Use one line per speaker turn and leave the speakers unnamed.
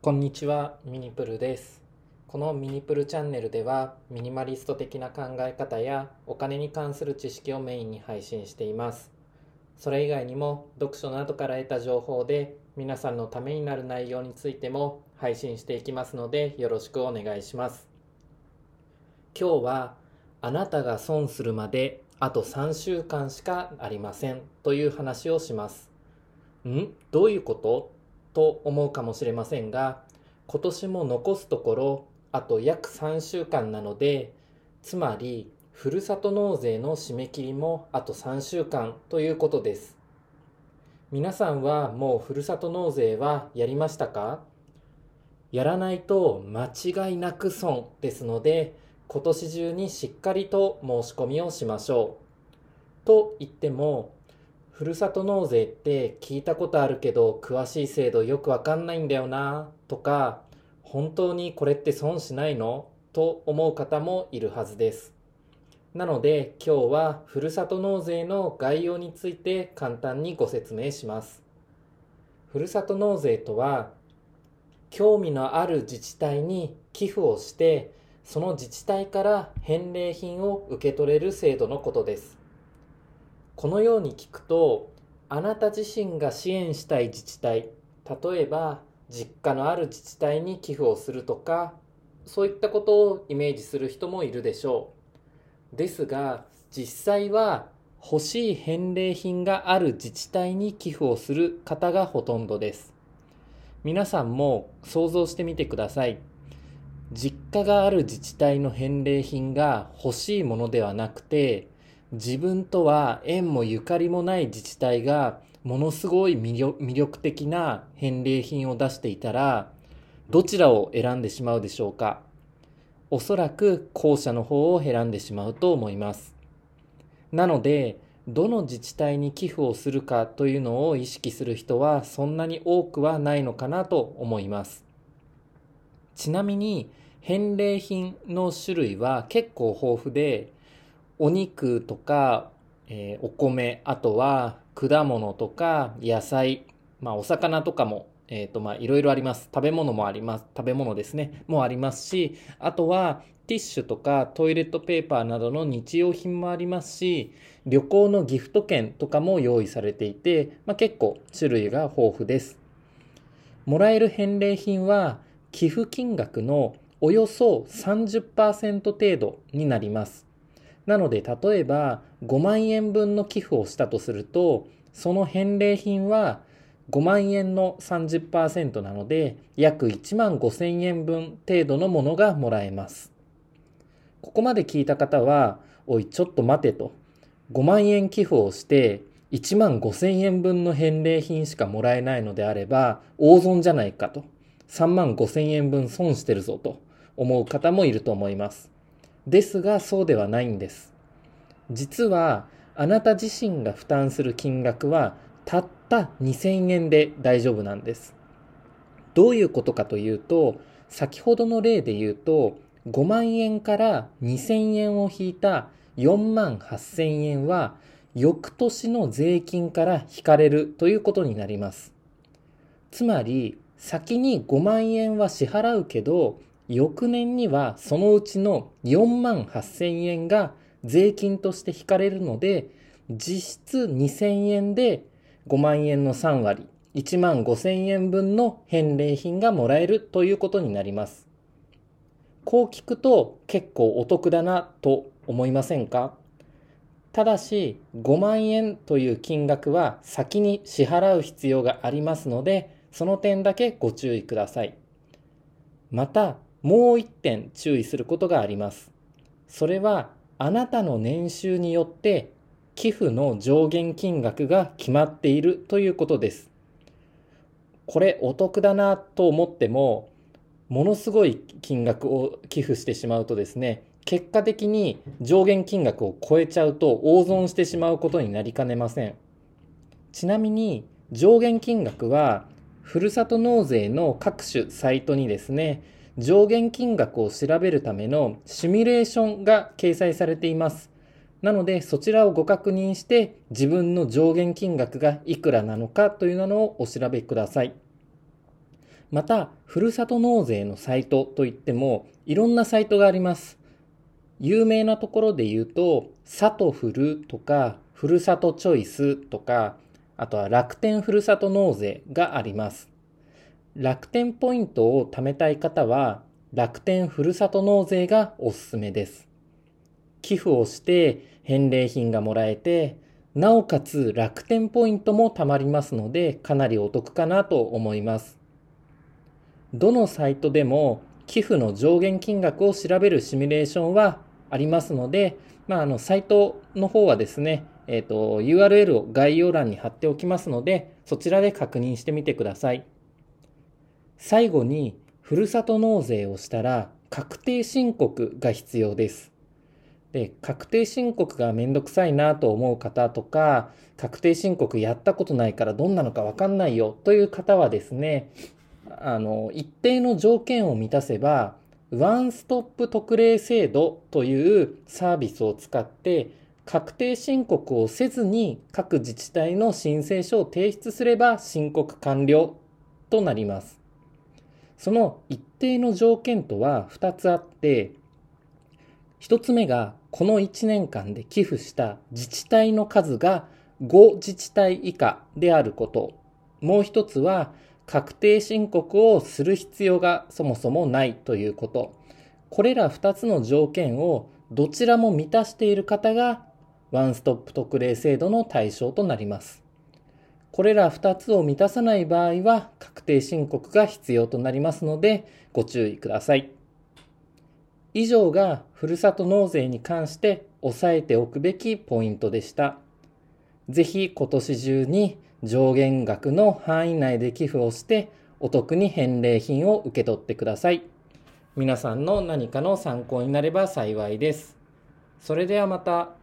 こんにちは、ミニプルです。このミニプルチャンネルでは、ミニマリスト的な考え方やお金に関する知識をメインに配信しています。それ以外にも、読書の後から得た情報で、皆さんのためになる内容についても配信していきますので、よろしくお願いします。今日は、あなたが損するまであと3週間しかありませんという話をします。ん？どういうこと？と思うかもしれませんが今年も残すところあと約3週間なのでつまりふるさと納税の締め切りもあと3週間ということです。皆さんはもうふるさと納税はやりましたか？やらないと間違いなく損ですので今年中にしっかりと申し込みをしましょう。と言ってもふるさと納税って聞いたことあるけど詳しい制度よくわかんないんだよなとか本当にこれって損しないの？と思う方もいるはずです。なので今日はふるさと納税の概要について簡単にご説明しますふるさと納税とは興味のある自治体に寄付をしてその自治体から返礼品を受け取れる制度のことですこのように聞くとあなた自身が支援したい自治体例えば実家のある自治体に寄付をするとかそういったことをイメージする人もいるでしょう。ですが実際は欲しい返礼品がある自治体に寄付をする方がほとんどです。皆さんも想像してみてください。実家がある自治体の返礼品が欲しいものではなくて自分とは縁もゆかりもない自治体がものすごい魅力的な返礼品を出していたらどちらを選んでしまうでしょうか？おそらく後者の方を選んでしまうと思います。なのでどの自治体に寄付をするかというのを意識する人はそんなに多くはないのかなと思います。ちなみに返礼品の種類は結構豊富でお肉とか、えー、お米、あとは果物とか野菜、まあお魚とかも、えっ、ー、とまあいろいろあります。食べ物もあります。食べ物ですね。もありますし、あとはティッシュとかトイレットペーパーなどの日用品もありますし、旅行のギフト券とかも用意されていて、まあ、結構種類が豊富です。もらえる返礼品は寄付金額のおよそ30%程度になります。なので、例えば5万円分の寄付をしたとすると、その返礼品は5万円の30%なので、約1万5千円分程度のものがもらえます。ここまで聞いた方は、おい、ちょっと待てと。5万円寄付をして、1万5千円分の返礼品しかもらえないのであれば、大損じゃないかと。3万5千円分損してるぞと思う方もいると思います。ですがそうではないんです。実はあなた自身が負担する金額はたった2000円で大丈夫なんです。どういうことかというと、先ほどの例で言うと、5万円から2000円を引いた4万8000円は翌年の税金から引かれるということになります。つまり、先に5万円は支払うけど、翌年にはそのうちの4万8000円が税金として引かれるので、実質2000円で5万円の3割、1万5000円分の返礼品がもらえるということになります。こう聞くと結構お得だなと思いませんか？ただし5万円という金額は先に支払う必要がありますので、その点だけご注意ください。また、もう一点注意することがあります。それはあなたの年収によって寄付の上限金額が決まっているということです。これお得だなと思ってもものすごい金額を寄付してしまうとですね結果的に上限金額を超えちゃうと大損してしまうことになりかねません。ちなみに上限金額はふるさと納税の各種サイトにですね上限金額を調べるためのシミュレーションが掲載されています。なので、そちらをご確認して、自分の上限金額がいくらなのかというのをお調べください。また、ふるさと納税のサイトといっても、いろんなサイトがあります。有名なところで言うと、さとふるとか、ふるさとチョイスとか、あとは楽天ふるさと納税があります。楽天ポイントを貯めたい方は、楽天ふるさと納税がおすすめです。寄付をして返礼品がもらえて、なおかつ楽天ポイントも貯まりますので、かなりお得かなと思います。どのサイトでも寄付の上限金額を調べるシミュレーションはありますので、まあ、あの、サイトの方はですね、えっ、ー、と、URL を概要欄に貼っておきますので、そちらで確認してみてください。最後に、ふるさと納税をしたら、確定申告が必要です。で、確定申告がめんどくさいなと思う方とか、確定申告やったことないからどんなのかわかんないよという方はですね、あの、一定の条件を満たせば、ワンストップ特例制度というサービスを使って、確定申告をせずに各自治体の申請書を提出すれば申告完了となります。その一定の条件とは2つあって、1つ目がこの1年間で寄付した自治体の数が5自治体以下であること。もう1つは確定申告をする必要がそもそもないということ。これら2つの条件をどちらも満たしている方がワンストップ特例制度の対象となります。これら2つを満たさない場合は確定申告が必要となりますのでご注意ください。以上がふるさと納税に関して押さえておくべきポイントでした。ぜひ今年中に上限額の範囲内で寄付をしてお得に返礼品を受け取ってください。皆さんの何かの参考になれば幸いです。それではまた。